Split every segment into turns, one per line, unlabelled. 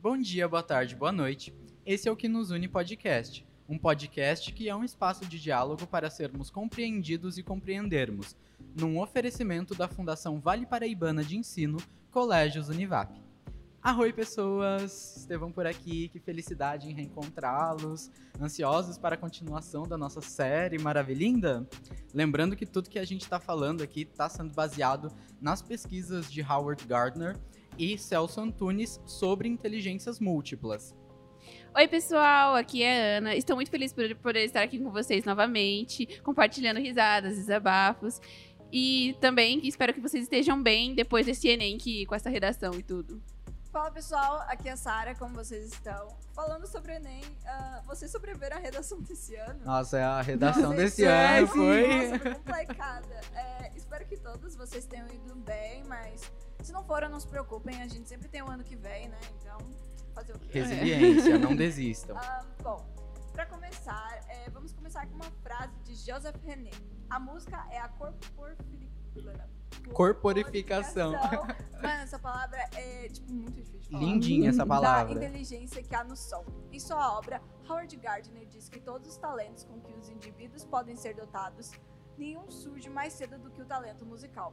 Bom dia, boa tarde, boa noite. Esse é o Que Nos Une Podcast, um podcast que é um espaço de diálogo para sermos compreendidos e compreendermos, num oferecimento da Fundação Vale Paraibana de Ensino, Colégios Univap. Arroi, pessoas! Estevão por aqui, que felicidade em reencontrá-los. Ansiosos para a continuação da nossa série maravilhinda? Lembrando que tudo que a gente está falando aqui está sendo baseado nas pesquisas de Howard Gardner e Celso Antunes sobre inteligências múltiplas.
Oi, pessoal, aqui é a Ana. Estou muito feliz por poder estar aqui com vocês novamente, compartilhando risadas, desabafos. E também espero que vocês estejam bem depois desse Enem que, com essa redação e tudo.
Fala pessoal, aqui é a Sara, como vocês estão? Falando sobre o Enem, uh, vocês sobreviveram à redação desse ano?
Nossa, a redação
Nossa,
desse ano
é,
foi.
Nossa, foi complicada. É, espero que todos vocês tenham ido bem, mas se não foram, não se preocupem, a gente sempre tem o ano que vem, né? Então, fazer o quê?
Resiliência, não desistam.
Ah, bom, pra começar, é, vamos começar com uma frase de Joseph René. A música é a corporificação.
Corporificação.
Mano, essa palavra é, tipo, muito difícil de falar.
Lindinha essa
Da
palavra.
inteligência que há no som. Em sua obra, Howard Gardner diz que todos os talentos com que os indivíduos podem ser dotados, nenhum surge mais cedo do que o talento musical.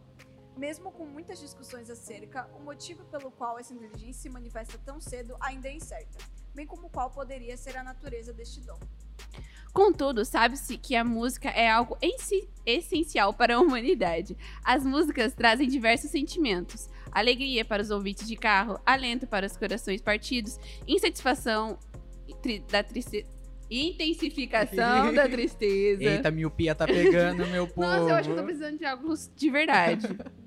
Mesmo com muitas discussões acerca, o motivo pelo qual essa inteligência se manifesta tão cedo ainda é incerta, bem como qual poderia ser a natureza deste dom.
Contudo, sabe-se que a música é algo em si essencial para a humanidade. As músicas trazem diversos sentimentos: alegria para os ouvintes de carro, alento para os corações partidos, insatisfação tri- da tristeza. Intensificação da tristeza.
Eita, miopia tá pegando, meu povo.
Nossa, eu acho que eu tô precisando de algo de verdade.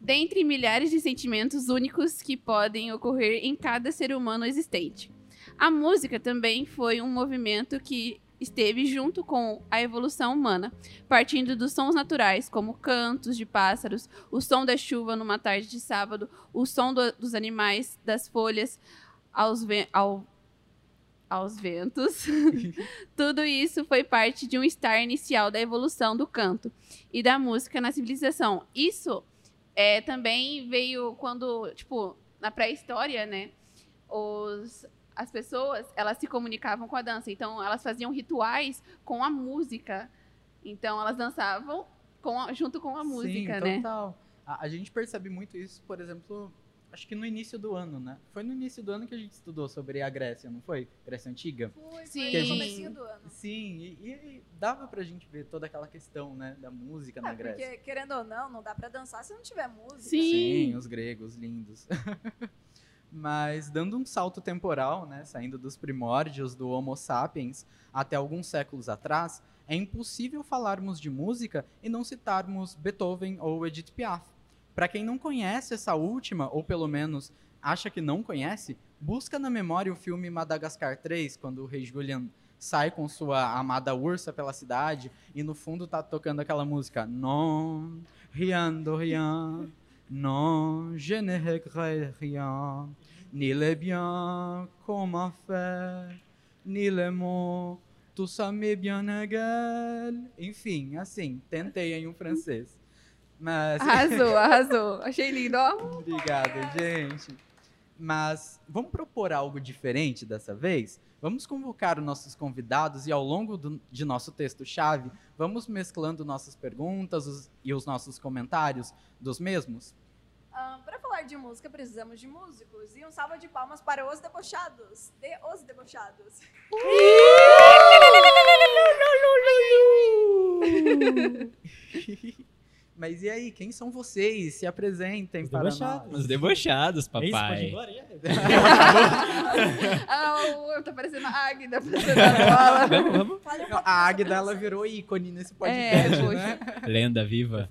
Dentre milhares de sentimentos únicos que podem ocorrer em cada ser humano existente. A música também foi um movimento que esteve junto com a evolução humana, partindo dos sons naturais, como cantos de pássaros, o som da chuva numa tarde de sábado, o som do- dos animais, das folhas, aos, ven- ao- aos ventos. Tudo isso foi parte de um estar inicial da evolução do canto e da música na civilização. Isso é, também veio quando, tipo, na pré-história, né? Os, as pessoas, elas se comunicavam com a dança. Então, elas faziam rituais com a música. Então, elas dançavam com a- junto com a música,
Sim,
né?
total. A, a gente percebe muito isso, por exemplo, acho que no início do ano, né? Foi no início do ano que a gente estudou sobre a Grécia, não foi? Grécia Antiga?
Foi,
Sim.
foi no comecinho do ano.
Sim, e, e dava pra gente ver toda aquela questão, né, da música na
É,
Grécia.
porque, querendo ou não, não dá pra dançar se não tiver música.
Sim.
Sim, os gregos lindos. Mas dando um salto temporal, né, saindo dos primórdios do Homo sapiens até alguns séculos atrás, é impossível falarmos de música e não citarmos Beethoven ou Edith Piaf. Para quem não conhece essa última, ou pelo menos acha que não conhece, busca na memória o filme Madagascar 3, quando o rei Julian sai com sua amada ursa pela cidade e no fundo tá tocando aquela música Non, rien de rien, non, je ne regrette rien, ni le bien qu'on m'a fait, ni le mot, m'est bien. Enfim, assim, tentei em um francês. Mas
Arrasou, arrasou. Achei lindo, ó.
Obrigado, gente. Mas vamos propor algo diferente dessa vez? Vamos convocar os nossos convidados e ao longo do- de nosso texto-chave, vamos mesclando nossas perguntas os- e os nossos comentários dos mesmos?
Ah, para falar de música, precisamos de músicos. E um salva de palmas para os debochados. De os debochados.
Mas e aí, quem são vocês? Se apresentem
Os
para
debochados.
nós.
Os debochados,
É
papai.
já?
Ah, eu tô parecendo a Águida,
vamos, vamos.
Não, a Águida, ela virou ícone nesse podcast,
É,
né?
Lenda viva.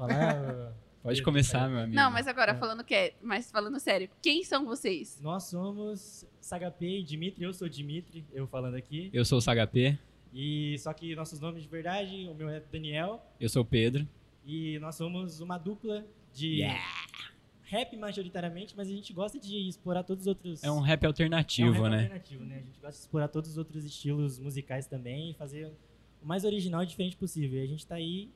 Pode começar, meu amigo.
Não, mas agora, falando que é, mas falando sério, quem são vocês?
Nós somos Sagapê e Dimitri, eu sou Dimitri, eu falando aqui.
Eu sou o SHP,
E só que nossos nomes de verdade, o meu é Daniel
eu sou o Pedro.
E nós somos uma dupla de rap majoritariamente, mas a gente gosta de explorar todos os outros
É um rap
É um
alternativo,
rap
né?
alternativo, né? A gente gosta de explorar todos os outros estilos musicais também e fazer o mais original e diferente possível. E a gente tá aí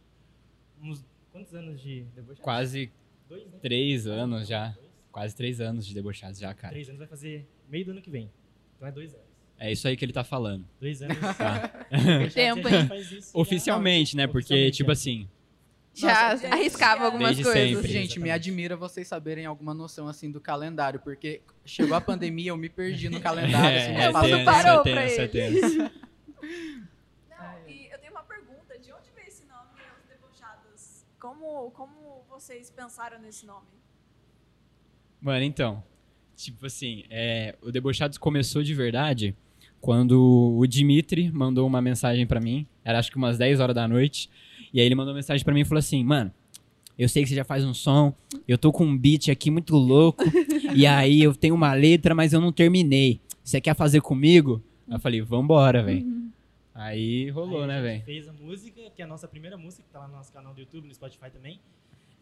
uns quantos anos de debochado?
Quase
dois, né?
três anos já.
Dois.
Quase três anos de debochados já, cara.
Três anos vai fazer meio do ano que vem. Então é dois anos.
É isso aí que ele tá falando.
Dois anos.
Tá.
Tempo,
a gente faz isso já-
Oficialmente, né? Porque,
Oficialmente,
tipo
é.
assim,
Já
Nossa,
arriscava algumas
desde
coisas.
sempre.
Gente, me admira vocês saberem alguma noção assim do calendário, porque chegou a pandemia, eu me perdi no calendário. assim,
é, parou
é tenso, é tenso.
Não, e eu tenho uma pergunta. De onde veio esse nome, Os Debochados? Como, como vocês pensaram nesse nome?
Mano, então, tipo assim, é, o Debochados começou de verdade quando o Dimitri mandou uma mensagem pra mim, era acho que umas 10 horas da noite, e aí ele mandou uma mensagem pra mim e falou assim, mano, eu sei que você já faz um som, eu tô com um beat aqui muito louco, e aí eu tenho uma letra, mas eu não terminei. Você quer fazer comigo? Aí eu falei, vambora, velho. Aí rolou,
Aí
né,
a gente
velho?
fez a música, que é a nossa primeira música, que tá lá no nosso canal do YouTube, no Spotify também.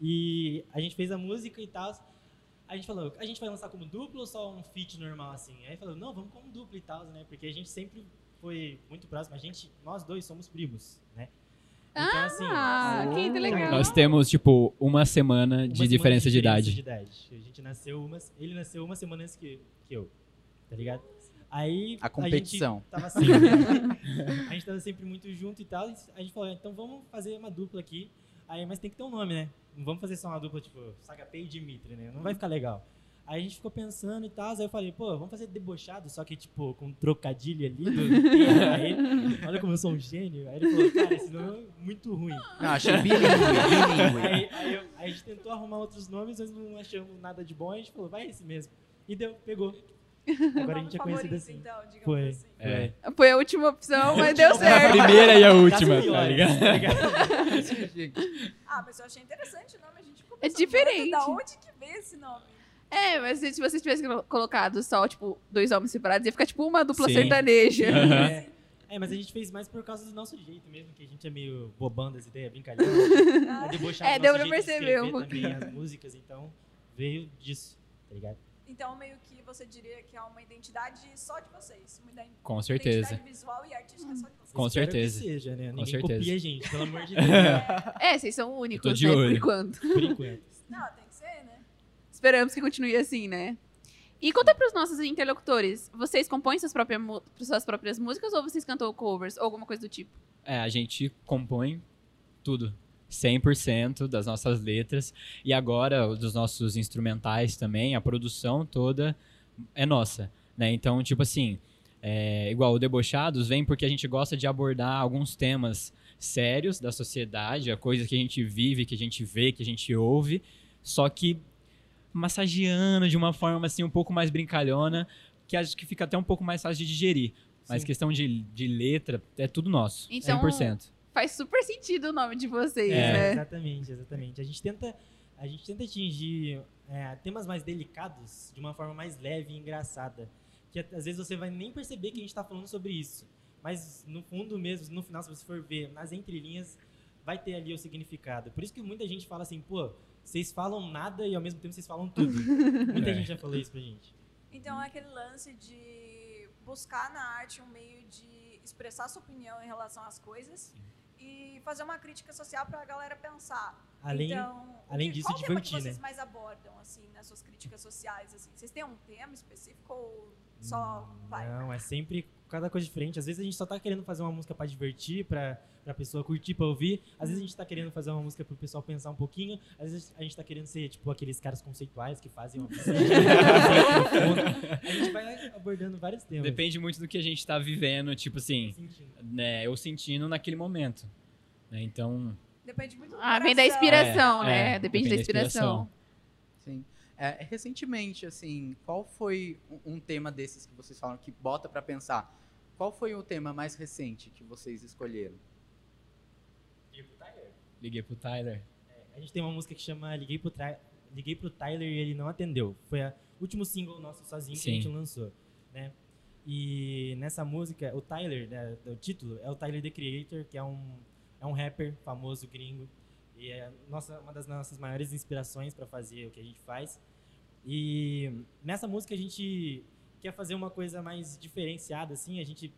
E a gente fez a música e tal. A gente falou, a gente vai lançar como duplo ou só um feat normal, assim? Aí falou, não, vamos como duplo e tal, né? Porque a gente sempre foi muito próximo. A gente, nós dois somos primos, né? Então, assim,
Ah, que legal.
Nós temos, tipo, uma semana
uma
de
semana
diferença de
diferença
idade.
de idade. A gente nasceu uma, ele nasceu uma semana antes que, que eu, tá ligado? Aí
A competição.
gente tava sempre, a gente tava sempre muito junto e tal. A gente falou, então vamos fazer uma dupla aqui. Aí, mas tem que ter um nome, né? Não vamos fazer só uma dupla tipo Sagapê e Dimitri, né? Não vai ficar legal. Aí a gente ficou pensando e tal, aí eu falei, pô, vamos fazer debochado, só que tipo, com um trocadilho ali do aí, Olha como eu sou um gênio. Aí ele falou, cara, esse nome é muito ruim.
Não, achei bilíngue, bilíngue.
Aí, aí eu- aí a gente tentou arrumar outros nomes, mas não achamos nada de bom. A gente falou, vai esse mesmo. E deu, pegou. Agora a gente é conhecido assim.
então,
Foi.
assim.
É.
Foi a última opção, mas deu
A
certo.
primeira e a
Das
última, tá ligado?
tá?
Ah, mas eu achei interessante o nome. A gente ficou
É
pensando,
diferente.
Da onde que veio esse nome?
É, mas se se vocês tivessem colo- colocado só, tipo, dois homens separados, ia ficar tipo uma dupla
Sim.
sertaneja.
Aham.
É, é, mas a gente fez mais por causa do nosso jeito mesmo, que a gente é meio bobão das ideias, brincalhão.
Ah,
É, debochado
É, deu pra perceber um pouquinho.
também as músicas, então veio disso, tá ligado?
Então, meio que você diria que é uma identidade só de vocês. Uma
Com certeza.
identidade visual e artística só de vocês.
Com
Espero
certeza.
Que seja, né? Ninguém
certeza.
copia a gente, pelo amor de Deus.
É, vocês são únicos, né, por enquanto.
por enquanto.
Não, tem que ser, né?
Esperamos que continue assim, né? E conta pros nossos interlocutores, vocês compõem suas próprias, suas próprias músicas ou vocês cantam covers ou alguma coisa do tipo?
É, a gente compõe tudo. 100% das nossas letras. E agora, dos nossos instrumentais também, a produção toda é nossa. Né? Então, tipo assim, é, igual o Debochados vem porque a gente gosta de abordar alguns temas sérios da sociedade, a coisa que a gente vive, que a gente vê, que a gente ouve, só que massageando de uma forma assim um pouco mais brincalhona, que acho que fica até um pouco mais fácil de digerir. Mas
Sim.
questão de, de letra, é tudo nosso.
Então,
100%.
Faz super sentido o nome de vocês,
É.
né?
Exatamente, exatamente. A gente tenta, a gente tenta atingir é, temas mais delicados de uma forma mais leve e engraçada. Que às vezes você vai nem perceber que a gente está falando sobre isso. Mas no fundo mesmo, no final, se você for ver nas entrelinhas, vai ter ali o significado. Por isso que muita gente fala assim, pô, vocês falam nada e ao mesmo tempo vocês falam tudo. muita
É.
gente já falou isso pra gente.
Então é aquele lance de buscar na arte um meio de expressar sua opinião em relação às coisas e fazer uma crítica social pra galera pensar.
Além,
então, o
além
que-
disso,
qual tema que
divertir,
vocês
né?
mais abordam assim nas suas críticas sociais assim? Vocês têm um tema específico ou só vai?
Não, é sempre cada coisa diferente. Às vezes a gente só tá querendo fazer uma música pra divertir, pra, pra pessoa curtir, pra ouvir. Às vezes a gente tá querendo fazer uma música pro pessoal pensar um pouquinho. Às vezes a gente tá querendo ser, tipo, aqueles caras conceituais que fazem uma música. a gente vai abordando vários temas.
Depende muito do que a gente tá vivendo, tipo assim,
Sentindo.
né, eu sentindo naquele momento. Né? Então,
Depende muito do
Ah, vem da inspiração,
É,
né?
é,
depende, da inspiração.
Sim. É, recentemente, assim, qual foi um, um tema desses que vocês falam que bota pra pensar? Qual foi o tema mais recente que vocês escolheram?
liguei pro Tyler.
A gente tem uma música que chama Liguei pro, Tra- Liguei pro Tyler e ele não atendeu. Foi o último single nosso sozinho que a
Sim.
gente lançou, né? E nessa música, o Tyler, né, o título, é o Tyler The Creator, que é um, é um rapper famoso gringo. E é nossa, uma das nossas maiores inspirações para fazer o que a gente faz. E nessa música a gente quer fazer uma coisa mais diferenciada, assim. A gente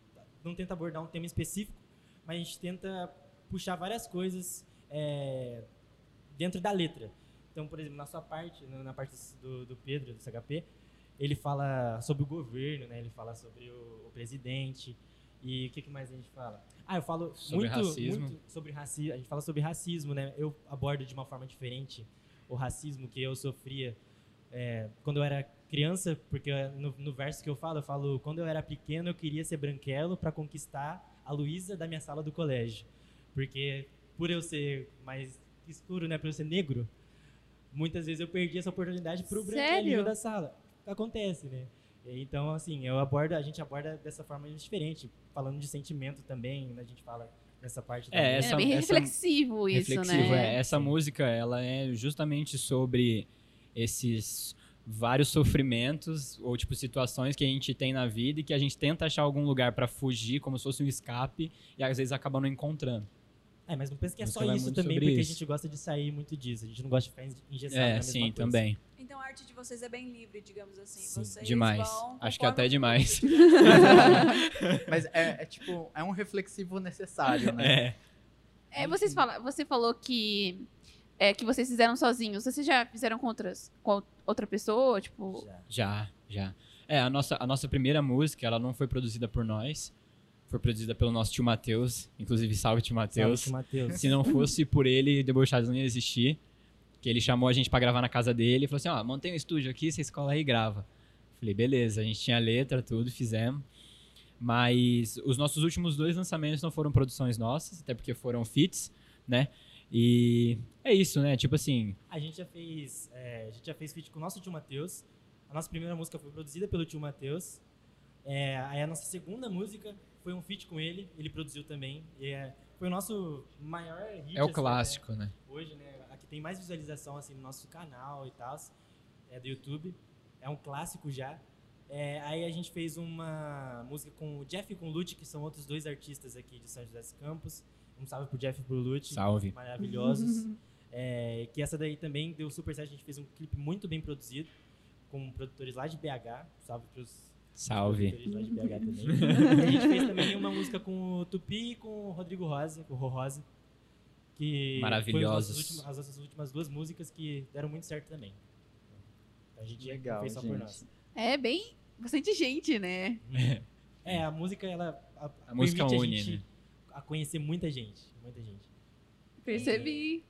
não tenta abordar um tema específico, mas a gente tenta puxar várias coisas é, dentro da letra. Então, por exemplo, na sua parte, na parte do, do Pedro, do CHP, ele fala sobre o governo, né? Ele fala sobre o, o presidente. E o que, que mais a gente fala? Ah, eu falo
Sobre
muito,
racismo.
muito sobre racismo. A gente fala sobre racismo, né? Eu abordo de uma forma diferente o racismo que eu sofria é, quando eu era criança, porque no, no verso que eu falo, eu falo, quando eu era pequeno eu queria ser branquelo para conquistar a Luísa da minha sala do colégio. Porque por eu ser mais escuro, né, por eu ser negro, muitas vezes eu perdi essa oportunidade pro
Sério?
branquelinho da sala. Acontece, né? Então, assim, eu abordo, a gente aborda dessa forma diferente, falando de sentimento também, né, a gente fala nessa parte da
É,
música.
essa-
é bem
essa-
reflexivo isso,
reflexivo.
né?
É, essa música, ela é justamente sobre esses vários sofrimentos ou tipo situações que a gente tem na vida e que a gente tenta achar algum lugar pra fugir, como se fosse um escape, e às vezes acaba não encontrando.
É, mas não pensa que é
Música
só
vai
isso também, porque a
isso.
gente gosta de sair muito disso. A gente não gosta de ficar engessado na
É,
mesma
sim,
coisa.
também.
Então a arte de vocês é bem livre, digamos assim.
Sim,
vocês
demais.
vão
Acho que até
o
demais.
Mas é, é tipo, é um reflexivo necessário, né?
É.
É, vocês fala, você falou que é, que vocês fizeram sozinhos. Vocês já fizeram com outras com outra pessoa, tipo?
Já.
Já, já. É, a nossa, a nossa primeira música, ela não foi produzida por nós. Foi produzida pelo nosso tio Matheus. Inclusive, salve tio Matheus.
Salve, Matheus.
Se não fosse por ele, Debochados não ia existir. Que ele chamou a gente pra gravar na casa dele e falou assim: ó, montei um estúdio aqui, vocês colam aí e grava. Falei, beleza, a gente tinha letra, tudo, fizemos. Mas os nossos últimos dois lançamentos não foram produções nossas, até porque foram feats, né? E é isso, né? Tipo assim,
A gente já fez, é, a gente já fez feat com o nosso tio Matheus. A nossa primeira música foi produzida pelo tio Matheus. É, aí a nossa segunda música foi um feat com ele, ele produziu também. E é, foi o nosso maior hit.
é o
assim,
clássico, né?
né? Hoje, né? A que tem mais visualização assim, no nosso canal e tal, é do YouTube. É um clássico já. É, aí a gente fez uma música com o Jeff e com o Lute, que são outros dois artistas aqui de São José dos Campos. Um salve pro Jeff e pro Lute
Salve.
maravilhosos. É, que essa daí também deu super certo. A gente fez um clipe muito bem produzido, com produtores lá de BH. Salve pros
Salve.
produtores lá de BH também. a gente fez também uma música com o Tupi e com o Rodrigo Rosa, com o Rô Rosa. Que
Maravilhosos.
Últimos- as nossas últimas duas músicas que deram muito certo também. A gente
Legal,
fez só por
gente.
nós.
É bem bastante gente, né?
É, a música, ela a,
A música une,
a gente
né?
A conhecer muita gente. Muita gente.
Percebi.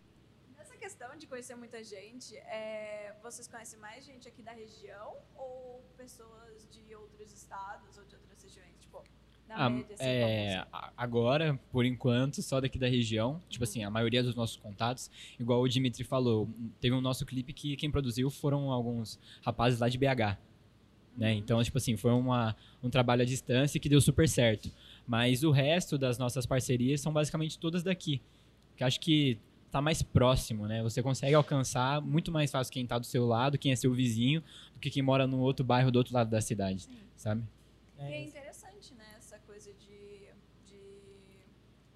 Nessa questão de conhecer muita gente, é, vocês conhecem mais gente aqui da região ou pessoas de outros estados ou de outras regiões? Tipo, na
Ah,
média, assim,
é, agora, por enquanto, só daqui da região. Tipo assim, a maioria dos nossos contatos, igual o Dimitri falou, teve um nosso clipe que quem produziu foram alguns rapazes lá de BH. Né? Então, tipo assim, foi uma, um trabalho à distância que deu super certo. Mas o resto das nossas parcerias são basicamente todas daqui. Que acho que tá mais próximo, né? Você consegue alcançar muito mais fácil quem tá do seu lado, quem é seu vizinho, do que quem mora no outro bairro do outro lado da cidade,
Sim.
sabe?
E é
É,
interessante, né, essa coisa de, de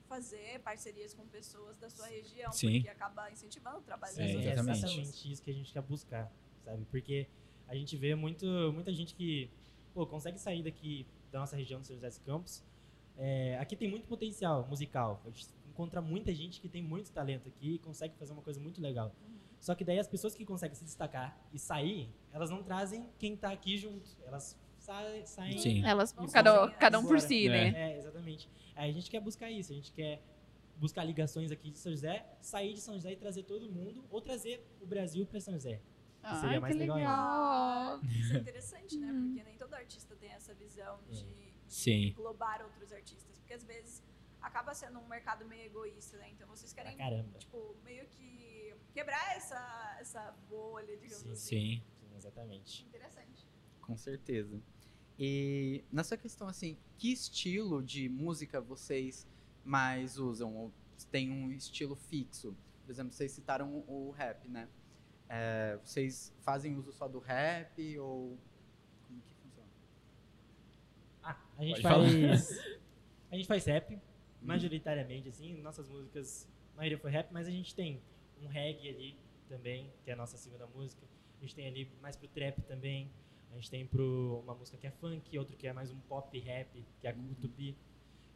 fazer parcerias com pessoas da sua região,
Sim.
porque acaba incentivando o trabalho
É,
das outras
exatamente.
pessoas.
exatamente isso que a gente quer buscar, sabe? Porque a gente vê muito, muita gente que pô, consegue sair daqui da nossa região do São José dos Campos. É, aqui tem muito potencial musical. A gente encontra muita gente que tem muito talento aqui e consegue fazer uma coisa muito legal. Só que daí as pessoas que conseguem se destacar e sair, elas não trazem quem tá aqui junto. Elas saem, saem
Sim.
Elas,
Vamos
cada, cada um por si, né?
É, exatamente. Aí a gente quer buscar isso, a gente quer buscar ligações aqui de São José, sair de São José e trazer todo mundo, ou trazer o Brasil para São José.
Ai,
seria mais
que
legal ainda.
Ah, isso é interessante, né?
Hum.
Porque nem todo artista tem essa visão de, de
Sim.
englobar outros artistas. Porque às vezes acaba sendo um mercado meio egoísta, né? Então vocês querem, tipo, meio que quebrar essa, essa bolha, digamos
Sim.
assim.
Sim.
Sim, exatamente.
Interessante.
Com certeza. E nessa questão, assim, que estilo de música vocês mais usam? Ou tem um estilo fixo? Por exemplo, vocês citaram o rap, né? É, vocês fazem uso só do rap ou como que funciona?
Ah, a gente faz. a gente faz rap, majoritariamente, assim. Nossas músicas, a maioria foi rap, mas a gente tem um reggae ali também, que é a nossa segunda música. A gente tem ali mais pro trap também. A gente tem pro uma música que é funk, outro que é mais um pop rap, que é a Kutubi.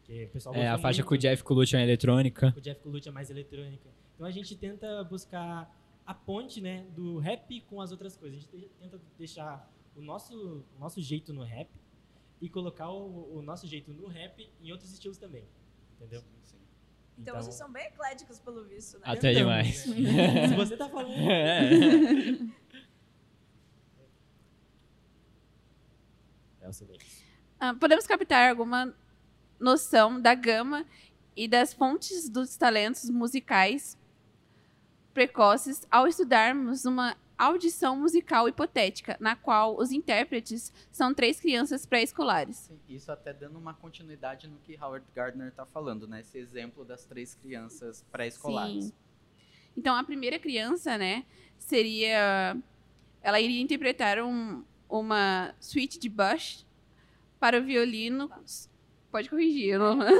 Que o pessoal
É, a faixa
muito.
com o Jeff Colucci é eletrônica.
O Jeff Colucci é mais eletrônica. Então a gente tenta buscar a ponte, né, do rap com as outras coisas. A gente te- tenta deixar o nosso, o nosso jeito no rap e colocar o, o nosso jeito no rap em outros estilos também. Entendeu?
Então, vocês são bem ecléticos, pelo visto, né?
Até
tentamos,
demais.
Se você tá falando.
É.
É o silêncio.
Ah, podemos captar alguma noção da gama e das fontes dos talentos musicais precoces ao estudarmos uma audição musical hipotética, na qual os intérpretes são três crianças pré-escolares.
Isso até dando uma continuidade no que Howard Gardner está falando, né? Esse exemplo das três crianças pré-escolares.
Então, a primeira criança, né, seria... Ela iria interpretar um- uma suíte de Bush para o violino... Pode corrigir, não...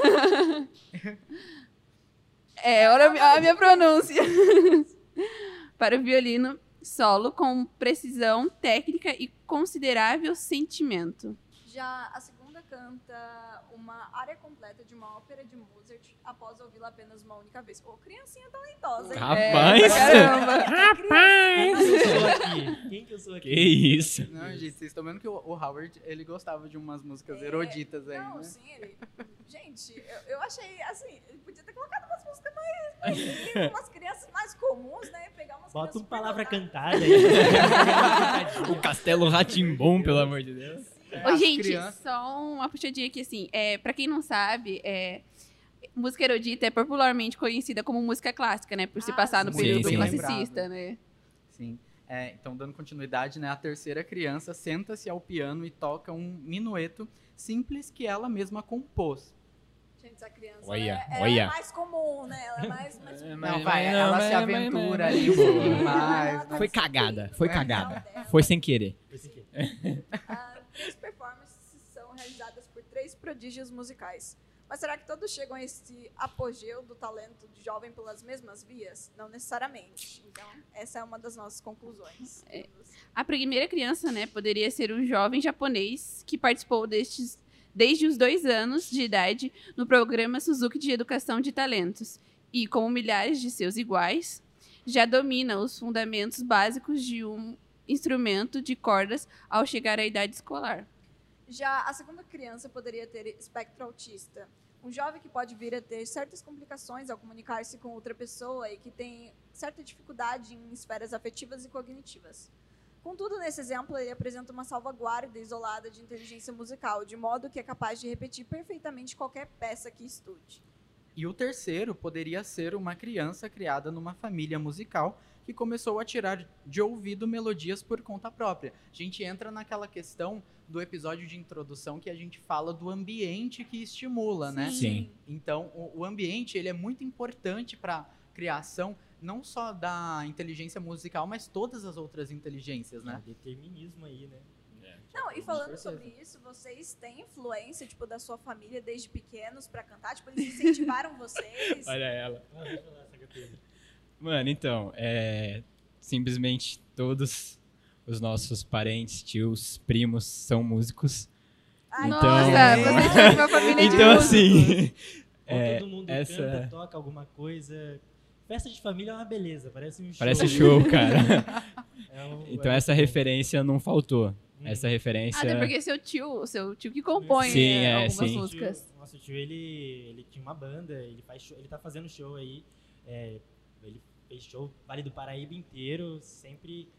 É, olha a minha pronúncia. para o violino solo com precisão técnica e considerável sentimento.
Já a segunda canta uma área completa de uma ópera de Mozart após ouvi-la apenas uma única vez. Ô, criancinha talentosa, hein?
Rapaz!
É, caramba.
Quem que eu sou aqui? Quem que eu sou aqui?
Que isso?
Não, gente, vocês estão vendo que o, o Howard, ele gostava de umas músicas
É,
eruditas aí,
Não,
né?
sim, ele... Gente, eu, eu achei, assim, ele podia ter colocado umas músicas mais... mais umas crianças mais comuns, né? Pegar umas
Bota uma palavra cantada aí.
O Castelo Ratimbom, pelo amor de Deus.
Ô,
As
gente,
crianças-
só uma puxadinha aqui, assim. É, pra quem não sabe, é, música erudita é popularmente conhecida como música clássica, né? Por se
Ah,
passar no
sim,
período
sim.
classicista, né?
Sim. É, então, dando continuidade, né? A terceira criança senta-se ao piano e toca um minueto simples que ela mesma compôs.
Gente, essa criança
Olha,
é, ela
olha.
é mais comum, né? Ela é mais... mais
É,
Não,
Mas-
vai,
mas-
ela
mas-
se
mas-
aventura
mas-
ali mais. né?
Foi cagada, foi
É.
cagada. Foi sem querer.
Esse aqui.
Ah, três performances são realizadas por três prodígios musicais. Mas será que todos chegam a esse apogeu do talento de jovem pelas mesmas vias? Não necessariamente. Então, essa é uma das nossas conclusões.
A primeira criança, né, poderia ser um jovem japonês que participou destes desde os dois anos de idade no programa Suzuki de Educação de Talentos e, como milhares de seus iguais, já domina os fundamentos básicos de um instrumento de cordas ao chegar à idade escolar.
Já a segunda criança poderia ter espectro autista. Um jovem que pode vir a ter certas complicações ao comunicar-se com outra pessoa e que tem certa dificuldade em esferas afetivas e cognitivas. Contudo, nesse exemplo, ele apresenta uma salvaguarda isolada de inteligência musical, de modo que é capaz de repetir perfeitamente qualquer peça que estude.
E o terceiro poderia ser uma criança criada numa família musical que começou a tirar de ouvido melodias por conta própria. A gente entra naquela questão do episódio de introdução que a gente fala do ambiente que estimula, né?
Sim.
Então, o, o ambiente ele é muito importante para criação não só da inteligência musical, mas todas as outras inteligências, né?
Determinismo aí, né?
Não, e falando sobre isso, vocês têm influência, tipo, da sua família desde pequenos pra cantar? Tipo, eles incentivaram vocês?
Olha ela.
Ah, deixa eu falar essa categoria.
Mano, então, é. Simplesmente todos os nossos parentes, tios, primos são músicos.
Ai,
Então-
Nossa, vocês são uma família de
Então,
músicos.
assim. É,
todo mundo
essa-
canta, toca alguma coisa. Festa de família é uma beleza, parece um show.
Parece show, cara.
É um-
Então
é
essa referência não faltou.
Hum.
Essa referência.
Até porque seu tio, seu tio que compõe
Sim,
né,
é,
algumas
sim.
Nosso tio-
músicas.
Nosso tio, ele, ele tinha uma banda, ele, faz show- ele tá fazendo show aí. é, ele fez show Vale do Paraíba inteiro, sempre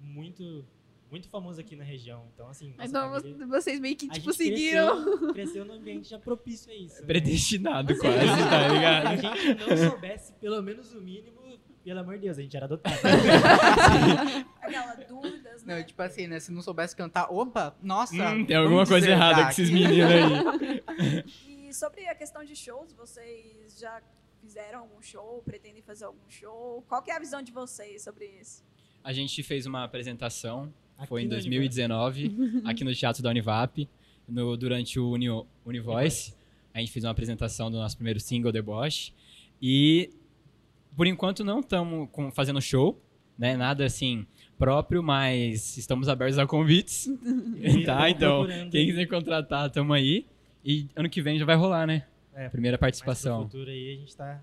muito, muito famoso aqui na região. Então, assim,
Então
família-
vocês meio que, tipo, seguiram.
Cresceu, cresceu num ambiente já propício a isso. né?
Predestinado
Se
quase, tá
Se a
ligado?
gente não soubesse pelo menos o mínimo, pelo amor de Deus, a gente era adotado.
Aquela dúvidas,
Não,
né?
tipo assim, né? Se não soubesse cantar, opa, nossa.
Hum, tem alguma coisa errada com esses meninos aí.
E sobre a questão de shows, vocês já fizeram algum show? Pretendem fazer algum show? Qual que é a visão de vocês sobre isso?
A gente fez uma apresentação,
Aqui
foi em
no
2019, aqui no Teatro da Univap, no, durante o Uni, Univoice. A gente fez uma apresentação do nosso primeiro single, Deboche. E, por enquanto, não estamos fazendo show, né? Nada assim próprio, mas estamos abertos a convites. tá, então, quem quiser contratar, tamo aí. E ano que vem já vai rolar, né?
É,
Primeira
Mas pro
participação.
futuro aí a gente tá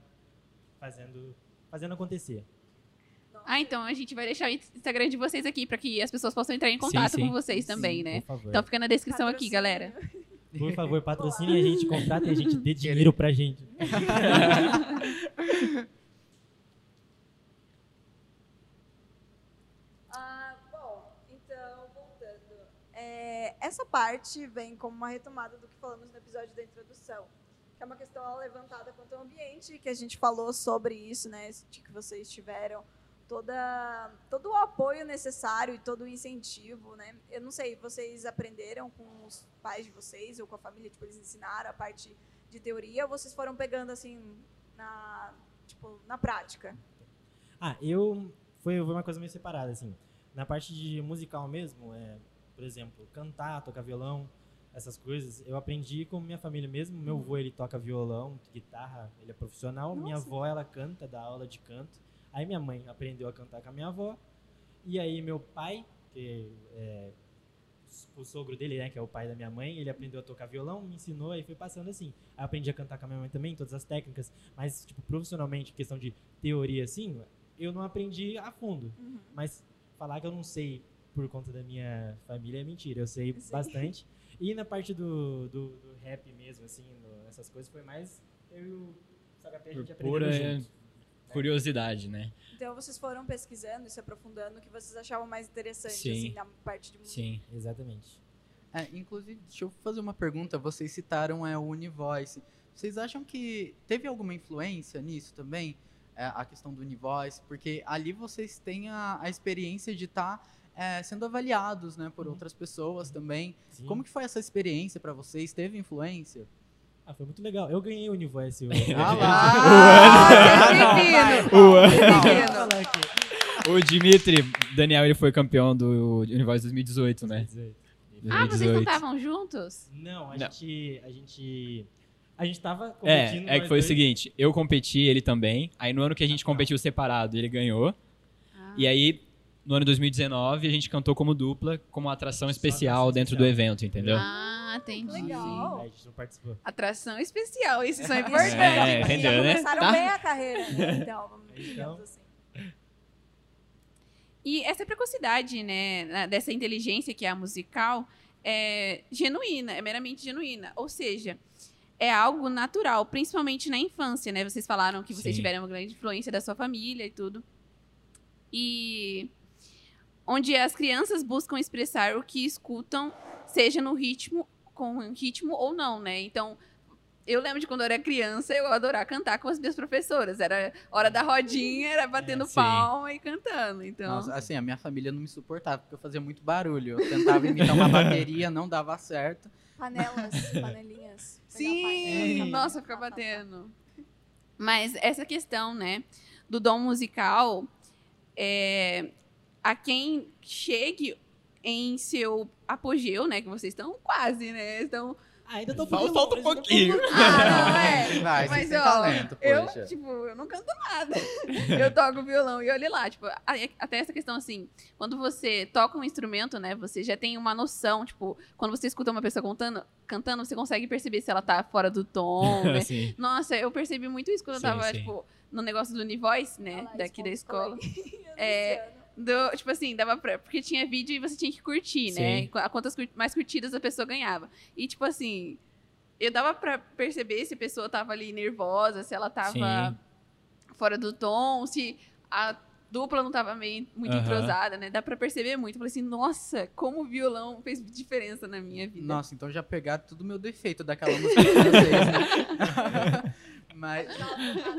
fazendo, fazendo acontecer.
Ah, então a gente vai deixar o Instagram de vocês aqui pra que as pessoas possam entrar em contato
sim.
com vocês também,
Sim,
né?
Por favor.
Então fica na descrição aqui, galera.
Por favor, patrocine a gente, contratem a gente, dê dinheiro pra gente.
Ah, bom, então, voltando. É, essa parte vem como uma retomada do que falamos no episódio da introdução, que é uma questão levantada quanto ao ambiente, que a gente falou sobre isso, né? De que vocês tiveram toda, todo o apoio necessário e todo o incentivo, né? Eu não sei, vocês aprenderam com os pais de vocês ou com a família, tipo, eles ensinaram a parte de teoria ou vocês foram pegando, assim, na, tipo, na prática?
Ah, eu. Foi, uma coisa meio separada, assim. Na parte de musical mesmo, é, por exemplo, cantar, tocar violão, essas coisas, eu aprendi com minha família mesmo. Meu avô, ele toca violão, guitarra, ele é profissional. Minha
Nossa.
avó, ela canta, dá aula de canto. Aí minha mãe aprendeu a cantar com a minha avó. E aí meu pai, que é o sogro dele, né, que é o pai da minha mãe, ele aprendeu a tocar violão, me ensinou, aí foi passando assim. Aí eu aprendi a cantar com a minha mãe também, todas as técnicas, mas, tipo, profissionalmente, questão de teoria, assim, eu não aprendi a fundo.
Uhum.
Mas falar que eu não sei por conta da minha família é mentira, eu sei
Sim.
bastante. E na parte do, do, do rap mesmo, assim, no- essas coisas, foi mais eu e o Sagapé, a gente aprendendo junto.
Curiosidade, né?
Então vocês foram pesquisando e se aprofundando o que vocês achavam mais interessante,
Sim.
assim, na parte de música.
Sim.
Exatamente.
É, inclusive, deixa eu fazer uma pergunta. Vocês citaram é, o Univoice. Vocês acham que teve alguma influência nisso também? É, a questão do Univoice? Porque ali vocês têm a, a experiência de estar sendo avaliados né, por
Uhum.
outras pessoas também.
Sim.
Como que foi essa experiência para vocês? Teve influência?
Ah, foi muito legal. Eu ganhei o Univoice.
Ah
Ah,
lá!
menino.
Vou falar aqui.
O Dimitri, Daniel, ele foi campeão do Universo 2018, né?
Ah, vocês
2018.
cantavam juntos?
Não, a
Não.
gente. A gente. A gente tava
É,
competindo.
é que
nós
foi o
dois.
seguinte, eu competi, ele também. Aí no ano que a gente competiu separado, ele ganhou.
Ah.
E aí, no ano 2019, a gente cantou como dupla, como atração especial
atração
dentro do
especial.
evento, entendeu?
Ah, entendi.
Legal.
É, a gente não participou.
Atração especial, esses são
É,
importantes.
entendeu,
Já
né?
começaram
Tá?
bem a carreira, né? Então, vamos
Então.
assim.
E essa precocidade, né, dessa inteligência que é a musical, é genuína, é meramente genuína. Ou seja, é algo natural, principalmente na infância, né? Vocês falaram que vocês
Sim.
tiveram uma grande influência da sua família e tudo. E onde as crianças buscam expressar o que escutam, seja no ritmo, com ritmo ou não, né? Então, eu lembro de quando eu era criança, eu adorava cantar com as minhas professoras. Era hora da rodinha, era batendo
sim.
palma e cantando. Então,
Nossa, assim, a minha família não me suportava, porque eu fazia muito barulho. Eu tentava imitar uma bateria, não dava certo.
Panelas, panelinhas.
Sim,
panela.
nossa, fica batendo. Mas essa questão, né, do dom musical, é, a quem chegue em seu apogeu, né, que vocês estão quase, né, estão...
Ainda tô
Falta-
pouquinho
falta um pouquinho.
Ah, não, é.
Vai,
Mas, ó,
talento,
Eu,
poxa.
tipo, eu não canto nada. Eu toco violão e olhe lá, tipo, até essa questão assim, quando você toca um instrumento, né, você já tem uma noção, tipo, quando você escuta uma pessoa cantando, cantando, você consegue perceber se ela tá fora do tom, né? Nossa, eu percebi muito isso quando
Sim,
eu tava,
sim.
tipo, no negócio do Univoice, né,
Olha lá,
daqui da escola. É. Do, tipo assim, dava pra. Porque tinha vídeo e você tinha que curtir, né?
Sim.
A Quantas cur- mais curtidas a pessoa ganhava. E, tipo assim, eu dava pra perceber se a pessoa tava ali nervosa, se ela tava
Sim.
fora do tom, se a dupla não tava meio muito
Aham.
entrosada, né? Dá pra perceber muito. Eu Falei assim, nossa, como o violão fez diferença na minha vida.
Nossa, então já pegaram tudo meu defeito daquela música de vocês, né? Mas,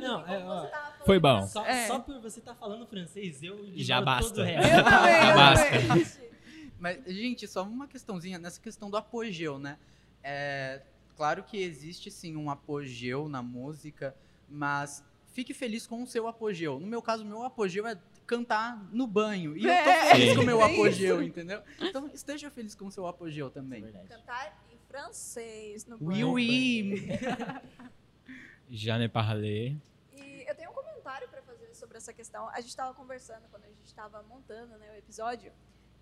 Não, é, ó,
Foi bom.
Só,
É.
só por você estar falando francês, eu
Já basta.
todo o resto.
Eu também,
Já
eu
basta.
também.
mas, gente, só uma questãozinha nessa questão do apogeu, né? É, claro que existe sim um apogeu na música, mas fique feliz com o seu apogeu. No meu caso, o meu apogeu é cantar no banho. E eu tô
É,
feliz
Sim.
com o meu
é
apogeu, entendeu? Então esteja feliz com o seu apogeu também.
Cantar em francês no
Oui,
banco.
oui.
Já ne parlé.
E eu tenho um comentário para fazer sobre essa questão. A gente estava conversando quando a gente estava montando né, o episódio,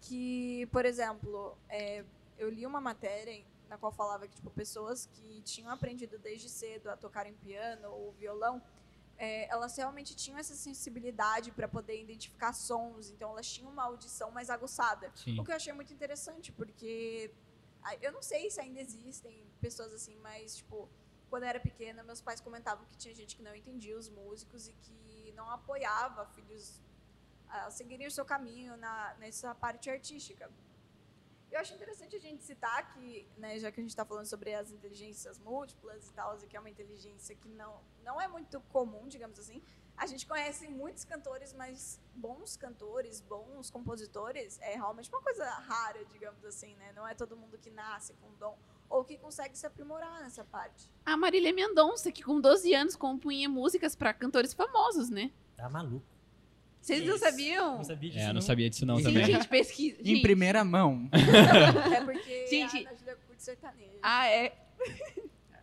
que, por exemplo, é, eu li uma matéria na qual falava que tipo pessoas que tinham aprendido desde cedo a tocar em piano ou violão é, elas realmente tinham essa sensibilidade para poder identificar sons, então elas tinham uma audição mais aguçada.
Sim.
O que eu achei muito interessante, porque eu não sei se ainda existem pessoas assim, mas, tipo, quando eu era pequena, meus pais comentavam que tinha gente que não entendia os músicos e que não apoiava filhos a seguirem o seu caminho na, nessa parte artística. Eu acho interessante a gente citar que, né, já que a gente está falando sobre as inteligências múltiplas e tal, que é uma inteligência que não, não é muito comum, digamos assim, a gente conhece muitos cantores, mas bons cantores, bons compositores, é realmente uma coisa rara, digamos assim, né? Não é todo mundo que nasce com dom ou que consegue se aprimorar nessa parte.
A Marília Mendonça, que com 12 anos compunha músicas para cantores famosos, né?
Tá maluco.
Vocês não sabiam?
Não sabia disso,
É, eu não sabia disso não
Sim,
também.
gente, pesquisa.
Em
gente.
primeira mão.
É porque
Gente.
a Ana curte sertanejo.
Ah, é.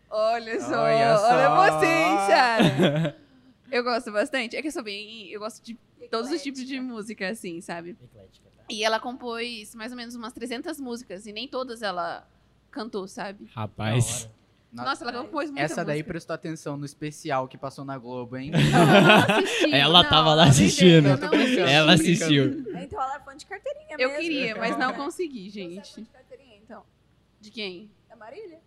Olha só,
Olha
olha,
só.
vocês, cara. Eu gosto bastante. É que eu sou bem. Eu gosto de todos os tipos de
Eclética.
música, assim, sabe?
Eclética, tá?
E ela compôs mais ou menos umas 300 músicas, e nem todas ela cantou, sabe?
Rapaz.
Hora.
Nossa, ela compôs muita
Essa daí
música.
prestou atenção no especial que passou na Globo, hein?
Não, assisti,
Ela
não,
tava lá assistindo.
Eu
não.
Ela assistiu.
Então ela é fã de carteirinha
Eu
mesmo.
queria, mas não consegui,
Você é fã
gente.
de carteirinha, então?
De quem?
Da Marília?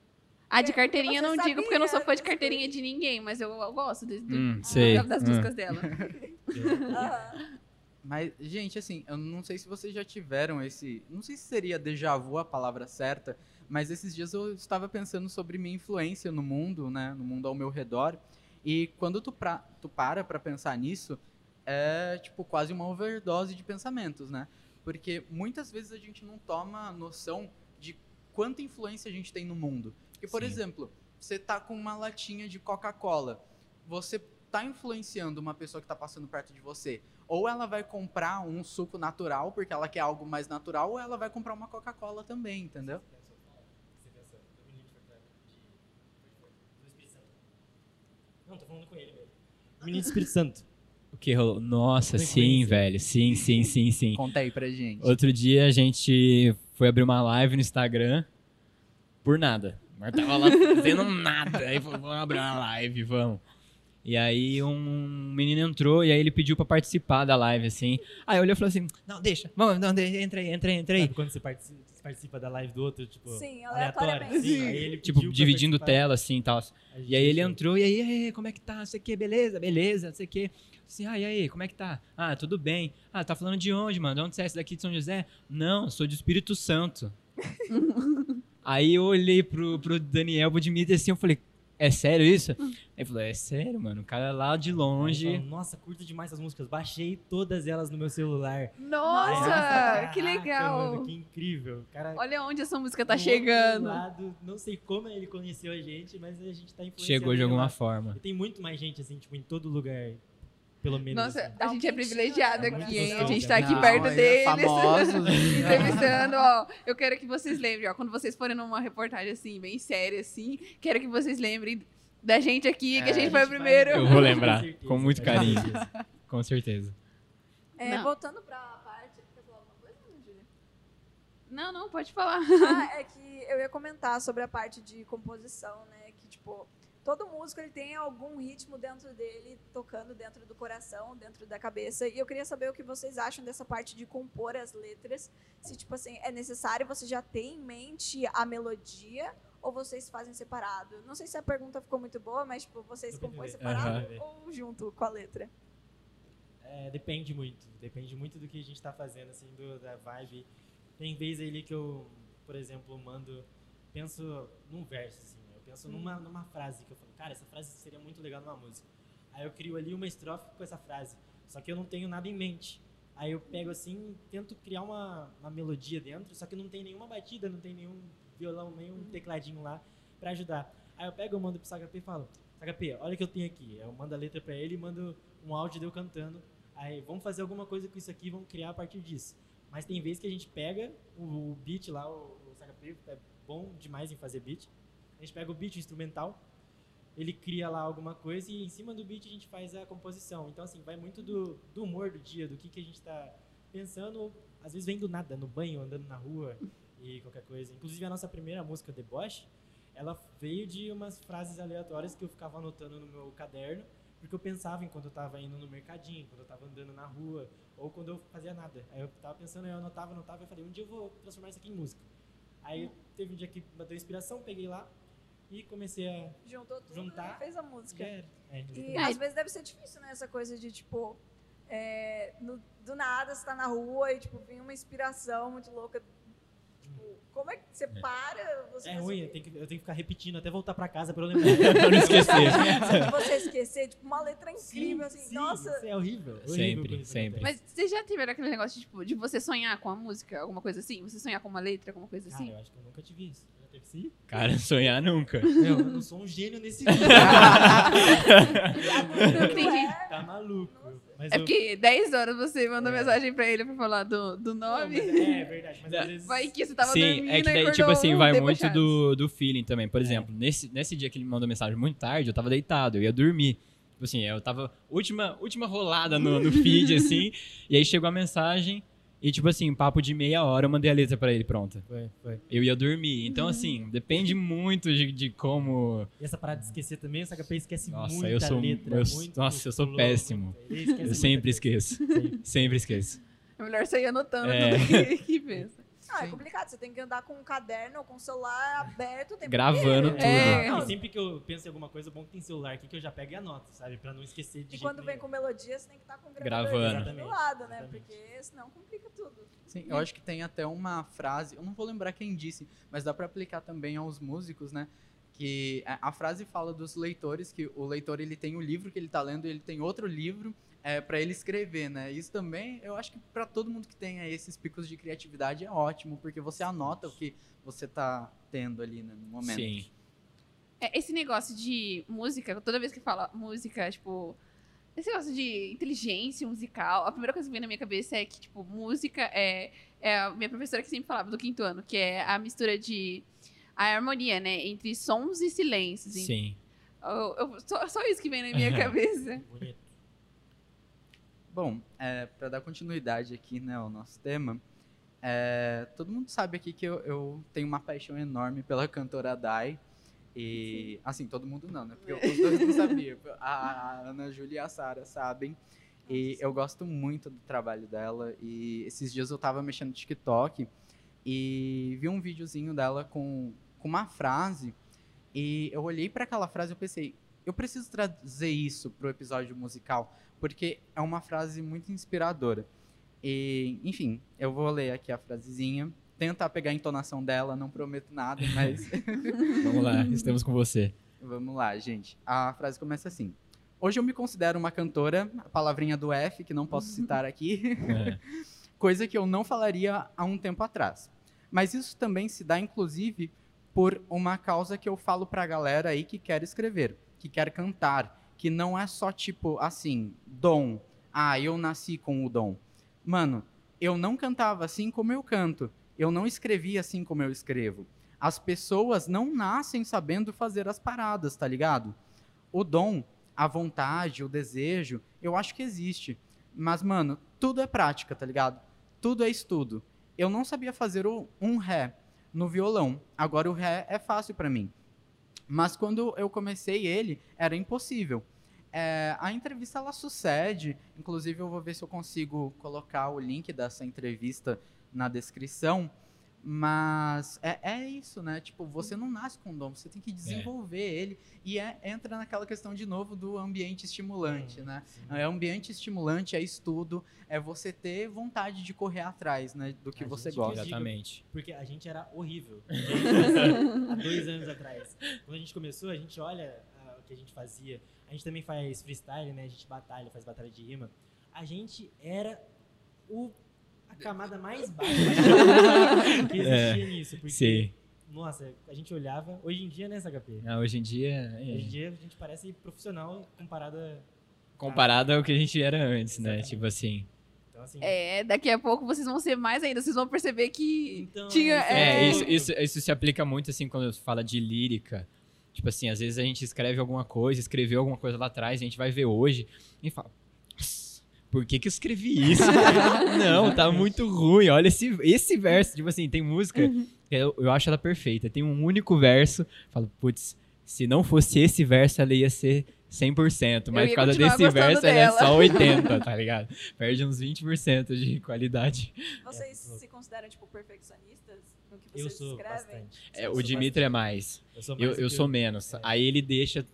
Ah, de carteirinha eu não digo, porque eu não sou
sabia
fã de carteirinha de ninguém, mas eu, eu gosto de- do-
Hum, sei.
das
Hum.
músicas dela.
Mas, gente, assim, eu não sei se vocês já tiveram esse. Não sei se seria déjà vu a palavra certa, mas esses dias eu estava pensando sobre minha influência no mundo, né? No mundo ao meu redor. E quando tu, pra, tu para pra pensar nisso, é tipo quase uma overdose de pensamentos, né? Porque muitas vezes a gente não toma noção de quanta influência a gente tem no mundo. Porque, por
Sim.
exemplo, você tá com uma latinha de Coca-Cola, você tá influenciando uma pessoa que tá passando perto de você. Ou ela vai comprar um suco natural, porque ela quer algo mais natural, ou ela vai comprar uma Coca-Cola também, entendeu?
Não, tô falando com ele mesmo. Menino do Espírito Santo.
O que rolou? Nossa, sim, velho. Sim, sim, sim, sim.
Conta aí pra gente.
Outro dia a gente foi abrir uma live no Instagram por nada. Mas tava lá fazendo nada. Aí falou, vamos abrir uma live, vamos. E aí um menino entrou e aí ele pediu pra participar da live, assim. Aí eu olhei e falei assim, não, deixa, vamos, não, deixa, entra aí, entra aí, entra aí.
Sabe quando você participa, participa da live do outro, tipo,
Sim, aleatoriamente.
Sim, aí ele
Tipo, dividindo tela, assim, e tal. E aí ele entrou, e aí, e aí, como é que tá? Não sei o que, beleza, beleza, não sei o que. Assim, ah, e aí, como é que tá? Ah, tudo bem. Ah, tá falando de onde, mano? De onde você é? Esse daqui de São José? Não, sou de Espírito Santo. aí eu olhei pro, pro Daniel Budimir e assim, eu falei, é sério isso? Aí ele falou, é sério, mano, o cara lá de longe.
Nossa, curto demais essas músicas. Baixei todas elas no meu celular.
Nossa,
Caraca,
que legal.
Mano, que incrível. Cara,
Olha onde essa música tá chegando.
lado, não sei como ele conheceu a gente, mas a gente tá influenciando
Chegou de alguma
lá.
forma.
E tem muito mais gente, assim, tipo, em todo lugar. Pelo menos.
Nossa,
assim.
A gente é
né,
aqui, hein? A gente tá aqui
Não,
perto
é
deles.
Famosos.
entrevistando, ó. Eu quero que vocês lembrem, ó. Quando vocês forem numa reportagem assim, bem séria, assim, quero que vocês lembrem da gente aqui, que a
É,
gente
a
foi o primeiro.
Eu vou lembrar,
Com certeza,
com muito
com
carinho.
certeza.
Com certeza.
É,
Não.
voltando pra parte. Quer falar alguma coisa, Júlia?
Não, não, pode falar.
Ah, é que eu ia comentar sobre a parte de composição, né? Que, tipo, todo músico ele tem algum ritmo dentro dele, tocando dentro do coração, dentro da cabeça. E eu queria saber o que vocês acham dessa parte de compor as letras. Se, tipo assim, é necessário você já ter em mente a melodia ou vocês fazem separado? Não sei se a pergunta ficou muito boa, mas, tipo, vocês compõem separado
Aham.
ou junto com a letra?
É, depende muito. Depende muito do que a gente tá fazendo, assim, do, da vibe. Tem vez ali que eu, por exemplo, mando. Penso num verso, assim. Penso numa, numa frase que eu falo, cara, essa frase seria muito legal numa música. Aí eu crio ali uma estrofe com essa frase. Só que eu não tenho nada em mente. Aí eu pego assim, tento criar uma, uma melodia dentro, só que não tem nenhuma batida, não tem nenhum violão, nenhum tecladinho lá pra ajudar. Aí eu pego, eu mando pro SHP e falo, SHP, olha o que eu tenho aqui. Eu mando a letra pra ele e mando um áudio de eu cantando. Aí vamos fazer alguma coisa com isso aqui, vamos criar a partir disso. Mas tem vezes que a gente pega o, o beat lá, o, o SHP é bom demais em fazer beat. Gente pega o beat o instrumental, ele cria lá alguma coisa e em cima do beat a gente faz a composição. Então, assim, vai muito do, do humor do dia, do que, que a gente tá pensando. Às vezes vem do nada, no banho, andando na rua e qualquer coisa. Inclusive, a nossa primeira música, Deboche, ela veio de umas frases aleatórias que eu ficava anotando no meu caderno Porque eu pensava enquanto eu tava indo no mercadinho, quando eu tava andando na rua, ou quando eu fazia nada. Aí eu tava pensando, eu anotava, anotava, e falei, um dia eu vou transformar isso aqui em música. Aí teve um dia que bateu inspiração, peguei lá e comecei a
Juntou tudo
Juntar.
e fez a música.
Era. É,
E às vezes deve ser difícil, né? Essa coisa de, tipo, é, no- do nada você tá na rua e, tipo, vem uma inspiração muito louca. Como é que você para? Você
É ruim, eu tenho, que, eu tenho que ficar repetindo até voltar pra casa pra eu lembrar.
pra não esquecer.
Se você esquecer, tipo, uma letra incrível, assim,
sim,
nossa.
isso é horrível. horrível
Sempre, sempre.
Mas vocês já tiveram aquele negócio tipo, de você sonhar com a música, alguma coisa assim? Você sonhar com uma letra, alguma coisa
Cara,
assim?
eu acho que eu nunca tive isso. Já teve sim?
Cara, sonhar nunca.
Meu, eu não sou um gênio nesse nível.
Não entendi.
tá maluco. Mas
É
eu-
porque 10 horas você manda
É.
mensagem pra ele pra falar do, do
Não,
nome.
mas é, é verdade, mas às vezes...
Vai que você tava
Sim,
dormindo
é que daí, tipo assim, vai muito do, do feeling também. Por exemplo, nesse, nesse dia que ele me mandou mensagem muito tarde, eu tava deitado, eu ia dormir. Tipo assim, eu tava. Última, última rolada no, no feed, assim. e aí chegou a mensagem. E, tipo assim, papo de meia hora, eu mandei a letra pra ele pronta.
Foi, foi.
Eu ia dormir. Então, assim, depende muito de, de como.
E essa parada de esquecer também, o Sagapé esquece
Nossa,
muita
eu sou-
letra.
eu-
muito
nossa, eu sou
flow,
péssimo. Eu sempre esqueço.
Sempre.
Sempre esqueço.
É melhor sair anotando
É.
do que, que pensa.
Ah, é
Sim.
complicado. Você tem que andar com um caderno ou com o celular aberto o
Gravando
inteiro.
tudo.
É.
Não, sempre que eu penso em alguma coisa, bom que tem celular aqui que eu já pego e anoto, sabe? Pra não esquecer de
E quando vem
nenhum.
com melodia, você tem que estar com o gravador do lado, né?
exatamente.
Porque senão complica tudo.
Sim, eu acho que tem até uma frase, eu não vou lembrar quem disse, mas dá pra aplicar também aos músicos, né? Que a a frase fala dos leitores, que o leitor ele tem o livro que ele tá lendo e ele tem outro livro é, para ele escrever, né? Isso também, eu acho que pra todo mundo que tem esses picos de criatividade é ótimo, porque você anota o que você tá tendo ali né, no momento.
Sim.
É, esse negócio de música, toda vez que fala música, tipo. Esse negócio de inteligência musical, a primeira coisa que vem na minha cabeça é que, tipo, música é, é a minha professora que sempre falava do quinto ano, que é a mistura de. a harmonia, né? Entre sons e silêncios.
Sim.
Eu- eu- só, só isso que vem na minha cabeça.
Bonito.
Bom, é, para dar continuidade aqui né, ao nosso tema, é, todo mundo sabe aqui que eu, eu tenho uma paixão enorme pela cantora Dai. E, assim, todo mundo não, né? Porque os dois não sabiam. A, a Ana Júlia e a Sara sabem. E eu gosto muito do trabalho dela. E esses dias eu tava mexendo no TikTok e vi um videozinho dela com, com uma frase. E eu olhei para aquela frase e pensei, eu preciso trazer isso pro episódio musical porque é uma frase muito inspiradora. E, enfim, eu vou ler aqui a frasezinha, tentar pegar a entonação dela, não prometo nada, mas
Vamos lá, estamos com você.
vamos lá, gente. A frase começa assim: Hoje eu me considero uma cantora, a palavrinha do F, que não posso citar aqui,
É.
coisa que eu não falaria há um tempo atrás. Mas isso também se dá, inclusive, por uma causa que eu falo pra galera aí que quer escrever, que quer cantar, que não é só tipo assim, dom. Ah, eu nasci com o dom. Mano, eu não cantava assim como eu canto. Eu não escrevia assim como eu escrevo. As pessoas não nascem sabendo fazer as paradas, tá ligado? O dom, a vontade, o desejo, eu acho que existe. Mas, mano, tudo é prática, tá ligado? Tudo é estudo. Eu não sabia fazer um ré no violão. Agora o ré é fácil pra mim. Mas quando eu comecei ele, era impossível. É, a entrevista ela sucede, inclusive eu vou ver se eu consigo colocar o link dessa entrevista na descrição. Mas é, é isso, né? Tipo, você não nasce com dom, você tem que desenvolver ele. E é- entra naquela questão de novo do ambiente estimulante, né?
Sim.
É ambiente estimulante, é estudo, é você ter vontade de correr atrás, né? Do que
A
você
gente
gosta.
Exatamente.
Porque a gente era horrível. Há dois anos atrás. Quando a gente começou, a gente olha que a gente fazia. A gente também faz freestyle, né? A gente batalha, faz batalha de rima. A gente era o, a camada mais baixa que existia nisso. Porque,
Sim.
nossa, a gente olhava. Hoje em dia, né, SHP?
Ah, hoje em dia, é,
Hoje em dia a gente parece profissional comparada.
comparado ao que a gente era antes, né?
Exatamente.
Tipo assim.
Então, assim.
É, daqui a pouco vocês vão ser mais ainda. Vocês vão perceber que
Então,
tinha.
É,
É,
isso, isso, isso se aplica muito, assim, quando fala de lírica. Tipo assim, às vezes a gente escreve alguma coisa, escreveu alguma coisa lá atrás, a gente vai ver hoje e fala. "Nossa, Por que, que eu escrevi isso? Não, tá muito ruim. Olha esse, esse verso. Tipo assim, tem música que eu, eu acho ela perfeita. Tem um único verso. Falo, putz, se não fosse esse verso, ela ia ser 100%,
Eu
mas por causa desse verso ele é só 80, tá ligado? Perde uns 20% de qualidade.
Vocês
É,
se consideram, tipo, perfeccionistas no que
Eu
vocês
sou
escrevem?
bastante.
É,
Eu
o
sou
Dimitri é
bastante.
mais.
Eu sou,
Eu,
mais
eu
que
sou menos.
é.
Aí ele deixa.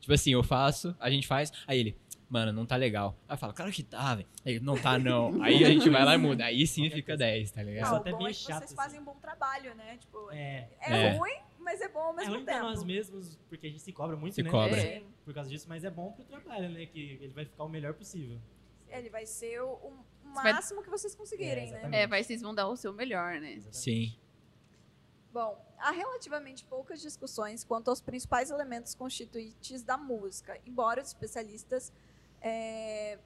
Tipo assim, eu faço, a gente faz, aí ele, mano, não tá legal. Aí eu falo, claro que tá, velho. Aí, não tá, não. Aí a gente vai lá e muda. Aí sim fica 10, tá
Eu
ligado?
Não,
até
o bom
meio
é que
chato,
vocês
assim.
fazem um bom trabalho, né? Tipo, é,
É,
É.
ruim, mas é bom ao
é
mesmo
ruim pra
tempo.
nós mesmos, porque a gente se cobra muito,
Se
né?
cobra.
É.
Por causa disso, mas é bom pro trabalho, né? Que ele vai ficar o melhor possível.
Ele vai ser o, o
vai-
máximo que vocês conseguirem,
É,
né?
É, vai, vocês vão dar o seu melhor, né?
Exatamente.
Sim.
Bom, há relativamente poucas discussões quanto aos principais elementos constituintes da música, embora os especialistas é,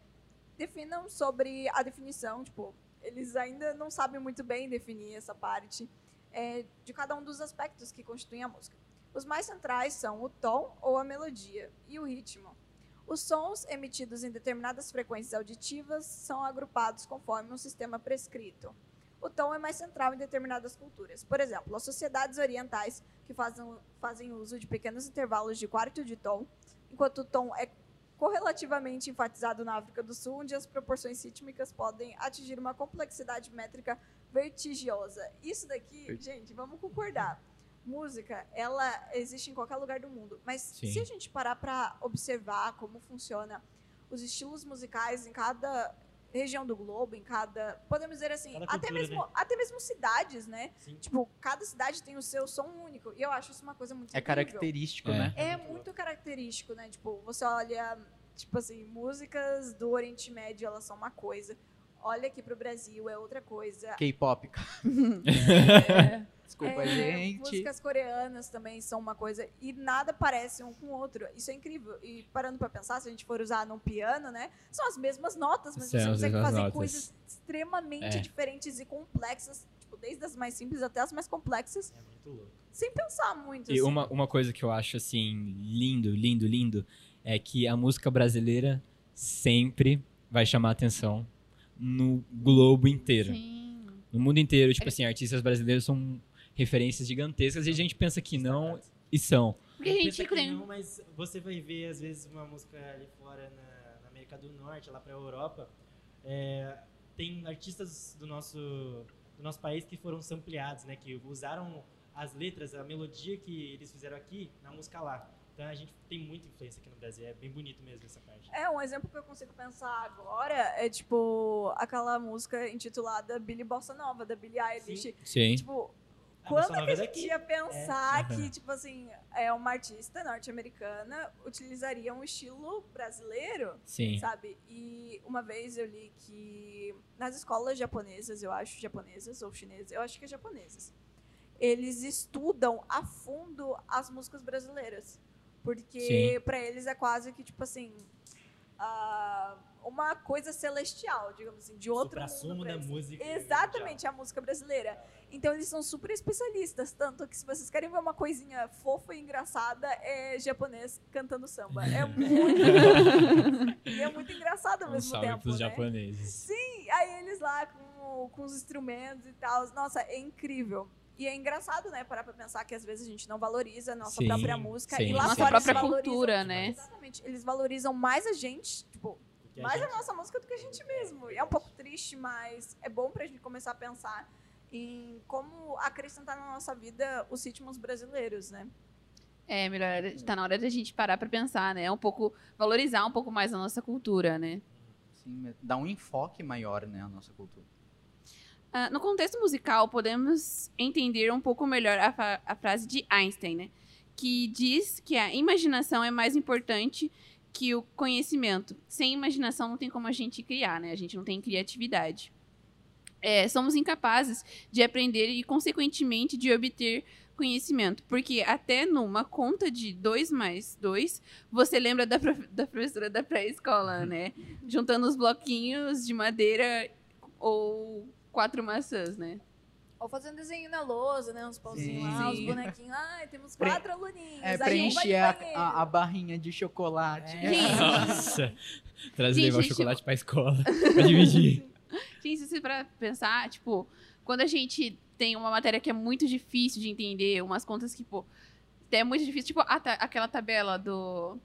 definam sobre a definição, tipo, eles ainda não sabem muito bem definir essa parte é, de cada um dos aspectos que constituem a música. Os mais centrais são o tom ou a melodia e o ritmo. Os sons emitidos em determinadas frequências auditivas são agrupados conforme um sistema prescrito. O tom é mais central em determinadas culturas. Por exemplo, as sociedades orientais que fazem, fazem uso de pequenos intervalos de quarto de tom, enquanto o tom é correlativamente enfatizado na África do Sul, onde as proporções rítmicas podem atingir uma complexidade métrica vertiginosa. Isso daqui, gente, vamos concordar. Música, ela existe em qualquer lugar do mundo, mas
Sim.
se a gente parar para observar como funciona os estilos musicais em cada região do globo, em cada, podemos dizer assim,
Cada
até
cultura,
mesmo,
né?
até mesmo cidades, né?
Sim.
Tipo, cada cidade tem o seu som único. E eu acho isso uma coisa muito
É
incrível.
característico,
É.
né?
É
Muito
muito característico, né? Tipo, você olha, tipo assim, músicas do Oriente Médio, elas são uma coisa. Olha aqui pro Brasil, é outra coisa.
K-pop. Desculpa,
É,
gente.
Músicas coreanas também são uma coisa e nada parece um com o outro. Isso é incrível. E parando pra pensar, se a gente for usar num piano, né? São as mesmas notas, mas
São
você consegue fazer
notas.
coisas extremamente
É.
diferentes e complexas, tipo, desde as mais simples até as mais complexas,
É muito louco.
sem pensar muito.
E
assim.
uma, uma coisa que eu acho, assim, lindo, lindo, lindo, é que a música brasileira sempre vai chamar atenção no globo inteiro.
Sim.
No mundo inteiro, tipo assim, artistas brasileiros são referências gigantescas e a gente pensa que não, e são.
Porque a gente
Pensa que
tem-
não, mas você vai ver, às vezes, uma música ali fora na, na América do Norte, lá pra Europa. é, tem artistas do nosso, do nosso país que foram sampleados, né? Que usaram as letras, a melodia que eles fizeram aqui na música lá. Então a gente tem muita influência aqui no Brasil. É bem bonito mesmo essa parte.
É, um exemplo que eu consigo pensar agora é, tipo, aquela música intitulada Billy Bossa Nova, da Billie Eilish.
Sim.
Tipo,
A
quando é que a
é
gente
daqui.
ia pensar
É.
que, tipo assim, é uma artista norte-americana utilizaria um estilo brasileiro,
Sim.
sabe? E uma vez eu li que nas escolas japonesas, eu acho, japonesas ou chinesas, eu acho que é japonesas, eles estudam a fundo as músicas brasileiras. Porque pra eles é quase que, tipo assim, ah, uma coisa celestial, digamos assim, de outro mundo.
Da música.
Exatamente, a música brasileira. Então eles são super especialistas, tanto que se vocês querem ver uma coisinha fofa e engraçada, é japonês cantando samba. É muito e é muito engraçado ao
Um
mesmo
salve
tempo,
pros
né?
japoneses.
Sim, aí eles lá com, com os instrumentos e tal. Nossa, é incrível. E é engraçado, né, parar pra pensar que às vezes a gente não valoriza a nossa
Sim,
própria música.
sim,
e lá
sim.
fora
Nossa
eles
própria
valorizam-
cultura, né?
Exatamente. Eles valorizam mais a gente, tipo,
a
mais a
gente-
nossa música do que a gente mesmo. E é um pouco triste, mas é bom pra gente começar a pensar em como acrescentar na nossa vida os ritmos brasileiros, né?
É, melhor, tá na hora da gente parar pra pensar, né? Um pouco, valorizar um pouco mais a nossa cultura, né?
Sim, dá um enfoque maior, né, à nossa cultura.
Ah, no contexto musical, podemos entender um pouco melhor a, a frase de Einstein, né? Que diz que a imaginação é mais importante que o conhecimento. Sem imaginação não tem como a gente criar, né? A gente não tem criatividade. É, somos incapazes de aprender e, consequentemente, de obter conhecimento. Porque até numa conta de 2 mais 2, você lembra da, prof- da professora da pré-escola, né? Juntando os bloquinhos de madeira ou quatro maçãs, né?
Ou fazendo desenho na lousa, né? Uns pauzinhos
Sim.
lá, uns bonequinhos. Ai, temos
Pre-
quatro aluninhos.
É, preencher
um
a, a, a barrinha de chocolate.
É.
Gente,
Nossa! Trazer
Gente,
levar o
tipo-
chocolate pra escola. pra dividir.
Gente, se você para pensar, tipo, quando a gente tem uma matéria que é muito difícil de entender, umas contas que, pô, é muito difícil, tipo, a ta- aquela tabela do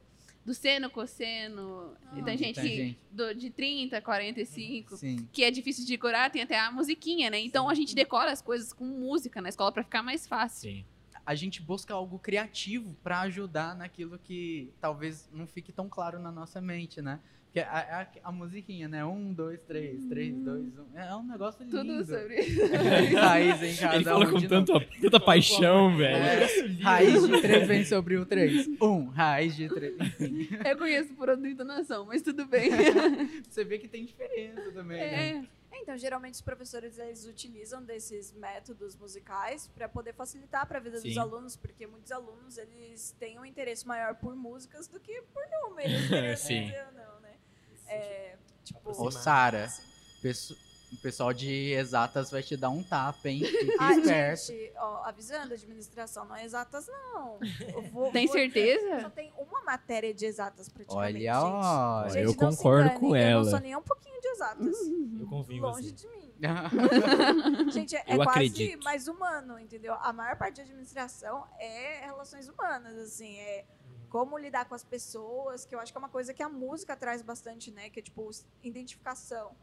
do seno, cosseno.
Ah,
e tem gente,
gente.
do- de 30, 45.
Sim.
Que é difícil de decorar, tem até a musiquinha, né? Então a gente decora as coisas com música na escola pra ficar mais fácil.
Sim.
A gente busca algo criativo pra ajudar naquilo que talvez não fique tão claro na nossa mente, né? Porque a, a, a musiquinha, né? Um, dois, três, três, dois, um. É um negócio lindo.
Tudo sobre isso.
Raiz em cada
Ele fala
um
com
de
tanta, paixão, velho.
É, raiz de três vem sobre o três. Um, raiz de três.
Eu conheço por outra entonação, mas tudo bem.
você vê que tem diferença também, né?
É.
Então, geralmente os professores eles utilizam desses métodos musicais para poder facilitar para a vida dos
Sim.
alunos, porque muitos alunos eles têm um interesse maior por músicas do que por números, querendo
Sim.
não, né? É, tipo,
Ô, Sara, o pessoal de exatas vai te dar um tapa, hein? Fique esperto.
gente, ó, avisando, administração não é exatas, não. Eu vou-
Tem
vou-
certeza?
Só tem uma matéria de exatas praticamente.
Olha, ó.
Gente,
eu concordo
engane,
com
Eu
ela.
não sou nem um pouquinho de exatas.
Eu confio em
Longe
você.
de mim. Gente, é
Eu
quase
acredito.
mais humano, entendeu? A maior parte de administração é relações humanas, assim, é como lidar com as pessoas, que eu acho que é uma coisa que a música traz bastante, né? Que é tipo identificação.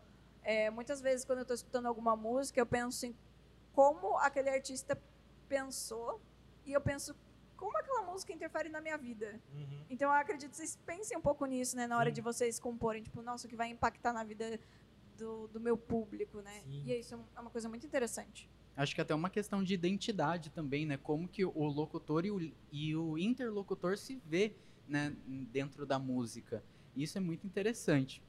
É, muitas vezes quando eu estou escutando alguma música, eu penso em como aquele artista pensou e eu penso como aquela música interfere na minha vida.
Uhum.
Então eu acredito que vocês pensem um pouco nisso, né? Na hora
Sim.
de vocês comporem, tipo, nossa, o que vai impactar na vida do, do meu público, né?
Sim.
E isso é uma coisa muito interessante.
Acho que até uma questão de identidade também, né? Como que o locutor e o, e o interlocutor se vê né, dentro da música. Isso é muito interessante.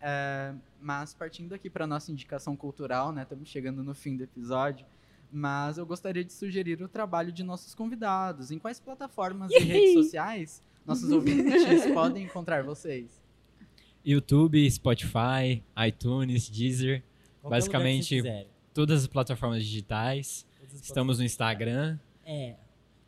É, mas partindo aqui para nossa indicação cultural, né? Estamos chegando no fim do episódio. Mas eu gostaria de sugerir o trabalho de nossos convidados. Em quais plataformas e redes sociais nossos ouvintes podem encontrar vocês?
YouTube, Spotify, iTunes, Deezer,
Qualquer
Basicamente, todas as plataformas digitais.
Todas as
Estamos no Instagram.
É.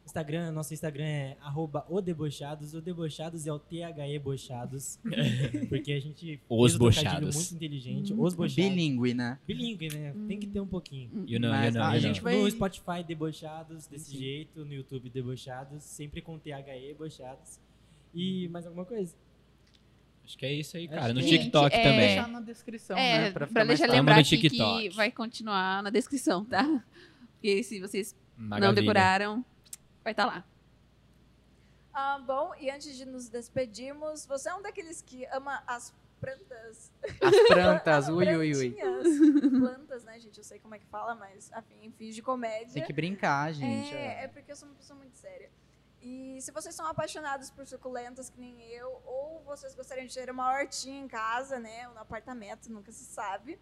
Instagram, nosso Instagram é arroba o debochados. O debochados é o THE bochados. porque a gente
Os
fez um
bochados.
muito inteligente. Os bochados.
Bilingue, né?
Bilingue, né? Tem que ter um pouquinho.
You know,
Mas
you know,
a
you
gente
know.
vai-
No Spotify, debochados, desse
Sim.
jeito. No YouTube, debochados. Sempre com THE bochados. E mais alguma coisa?
Acho que é isso aí, cara. No
que-
TikTok
é-
também.
deixar na descrição,
É,
né?
pra,
mais
deixar lembrar aqui que
TikTok.
vai continuar na descrição, tá? E se vocês não decoraram, vai estar lá.
Ah, bom, e antes de nos despedirmos, você é um daqueles que ama as plantas?
As plantas, ui, ui, ui.
plantinhas. Plantas, né, gente? Eu sei como é que fala, mas, enfim, fiz de comédia.
Tem que brincar, gente.
É, é porque eu sou uma pessoa muito séria. E se vocês são apaixonados por suculentas, que nem eu, ou vocês gostariam de ter uma hortinha em casa, né, ou no apartamento, nunca se sabe,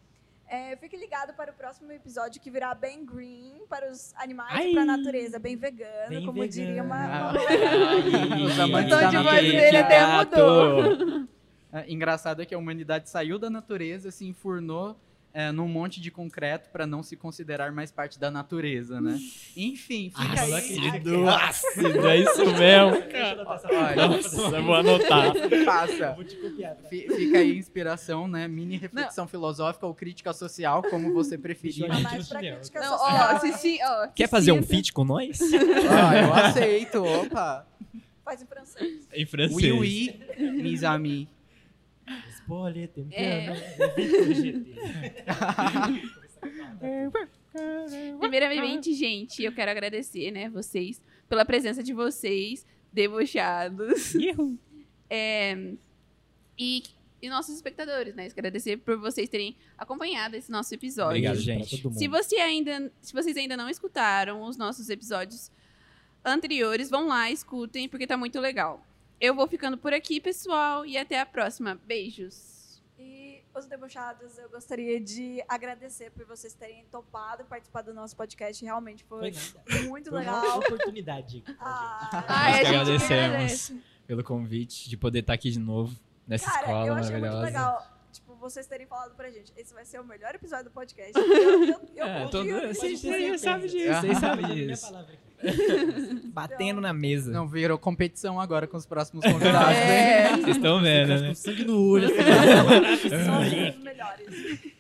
é, fique ligado para o próximo episódio que virá bem green para os animais
Ai!
e para a natureza, bem vegano,
Bem
como diria uma... Uma-
O tom de voz dele até mudou.
É, engraçado é que a humanidade saiu da natureza, se enfurnou é, num monte de concreto para não se considerar mais parte da natureza, né? Enfim, fica
Ah, não
aí.
acredito.
Ácido, é isso mesmo,
Olha.
Nossa, vou anotar.
Faça.
Vou te copiar. tá?
Fi- Fica aí a inspiração, né? Mini reflexão filosófica ou crítica social, como você preferir.
Mais pra
Não,
crítica
Não,
social.
ó, ó.
Quer fazer um feat com nós?
Ah, eu aceito, opa.
Faz em francês.
Em francês.
Oui, oui, mes amis.
Spoiler, tem
É. Primeiramente, gente, eu quero agradecer, né, vocês, pela presença de vocês, debochados. É, e, e nossos espectadores, né? Agradecer por vocês terem acompanhado esse nosso episódio.
Obrigado, gente.
Se você ainda, se vocês ainda não escutaram os nossos episódios anteriores, vão lá, escutem, porque tá muito legal. Eu vou ficando por aqui, pessoal, e até a próxima. Beijos.
E os debochados, eu gostaria de agradecer por vocês terem topado participar do nosso podcast. Realmente foi,
Foi
muito
Foi uma
legal.
oportunidade.
Ah,
Nós que agradecemos.
agradece.
Pelo convite de poder estar aqui de novo nessa
Cara,
escola
eu achei muito legal. Tipo, vocês terem falado pra gente. Esse vai ser o melhor episódio do podcast. Eu, eu, eu
É,
confio
todo- vocês vocês sabem disso,
Ah.
vocês sabem disso. Batendo na mesa.
Não virou competição agora com os próximos convidados, hein?
É.
Vocês estão vendo, né?
com sangue no olho. assim.
Somos os melhores.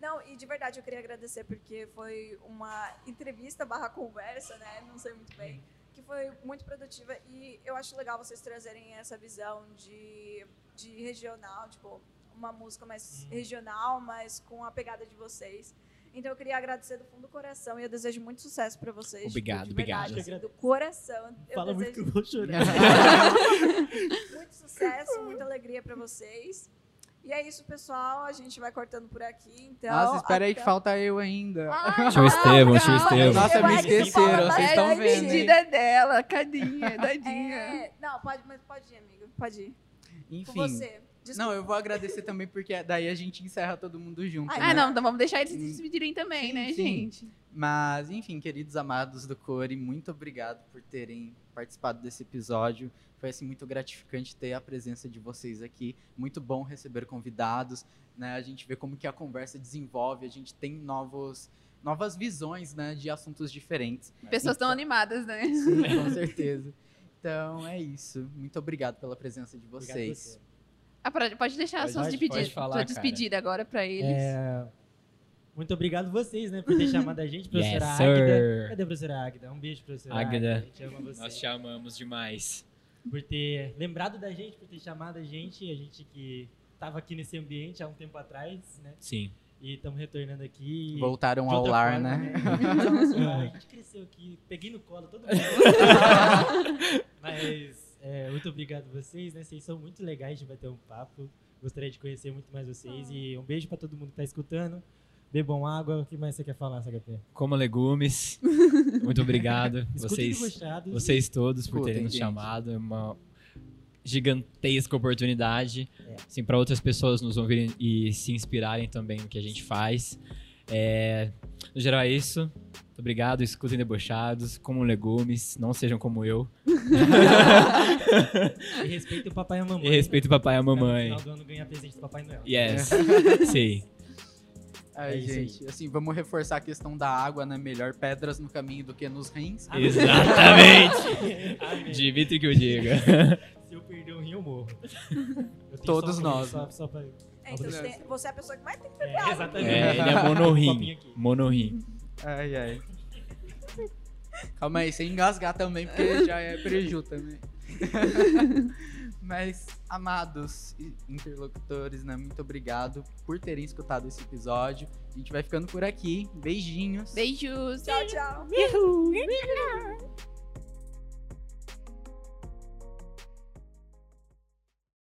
Não, e de verdade eu queria agradecer porque foi uma entrevista barra conversa, né? Não sei muito bem. que foi muito produtiva e eu acho legal vocês trazerem essa visão de, de regional, tipo, uma música mais regional, mas com a pegada de vocês. Então eu queria agradecer do fundo do coração e eu desejo muito sucesso pra vocês.
Obrigado,
de verdade,
obrigado.
assim, do coração. Eu
Fala muito que
desejo
eu vou chorar.
muito sucesso, muita alegria pra vocês. E é isso, pessoal. A gente vai cortando por aqui. Então,
Nossa, espera aí que falta eu ainda.
Ah,
Tio Estevão,
não,
tio
não,
Estevão.
Nossa,
eu
me esqueceram, vocês estão vendo, hein?
despedida dela, cadinha, dadinha.
É, não, pode, mas pode ir, amigo. Pode ir. Com
Enfim.
você. Desculpa.
Não, eu vou agradecer também, porque daí a gente encerra todo mundo junto.
Ah,
né?
Não, então vamos deixar eles se despedirem também,
Sim,
né,
sim.
gente?
Mas, enfim, queridos amados do Core, muito obrigado por terem participado desse episódio. Foi assim muito gratificante ter a presença de vocês aqui. Muito bom receber convidados, né? A gente vê como que a conversa desenvolve, a gente tem novos novas visões, né, de assuntos diferentes.
Pessoas tão animadas, né?
Sim, com certeza. Então é isso. Muito obrigado pela presença de
Obrigado
vocês.
Ah, pode, pode deixar as suas
Pode,
despedidas,
pode
sua
cara.
despedida agora pra eles.
É, Muito obrigado vocês, né, por ter chamado a gente, professora
Yes, sir.
Cadê a professora Águida? Um beijo, professora
Águida.
A gente ama você.
Nós te amamos demais.
Por ter lembrado da gente, por ter chamado a gente, a gente que estava aqui nesse ambiente há um tempo atrás, né?
Sim.
E estamos retornando aqui.
Voltaram ao lar,
forma,
né?
Então, assim, a gente cresceu aqui, peguei no colo todo mundo. Mas é, muito obrigado a vocês, né? Vocês são muito legais de bater um papo. Gostaria de conhecer muito mais vocês. E um beijo para todo mundo que está escutando. Bebam água. O que mais você quer falar, SHP?
Como legumes. Muito obrigado. Vocês, vocês todos por
Escutem,
terem nos
gente.
chamado. É uma gigantesca oportunidade.
É.
Assim, para outras pessoas nos ouvirem e se inspirarem também no que a gente faz. É, no geral é isso. Muito obrigado. Escutem debochados. Comam legumes. Não sejam como eu.
E respeitem o papai e a mamãe.
E respeito o papai e a
Pra no
mamãe.
final do ano ganhar presente do Papai Noel.
Yes. Sim.
Ai,
É
gente, assim, vamos reforçar a questão da água, né? Melhor pedras no caminho do que nos rins.
Ah,
Exatamente. Dimitri que eu diga.
Se eu perder um rim, eu morro. Eu
Todos
só-
nós,
Só,
né?
só pra...
É, então você, tem- você é a pessoa que mais tem que beber
É,
água.
exatamente.
É, ele é monorrim. Monorrim.
Ai, ai. Calma aí, sem engasgar também, porque já é preju também. Mas, amados interlocutores, né? Muito obrigado por terem escutado esse episódio. A gente vai ficando por aqui. Beijinhos.
Beijos.
Tchau, tchau.
Uhul.